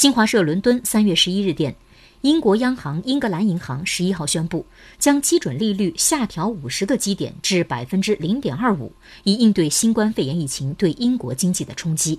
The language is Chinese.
新华社伦敦三月十一日电英国央行英格兰银行十一号宣布将基准利率下调五十个基点至百分之零点二五以应对新冠肺炎疫情对英国经济的冲击。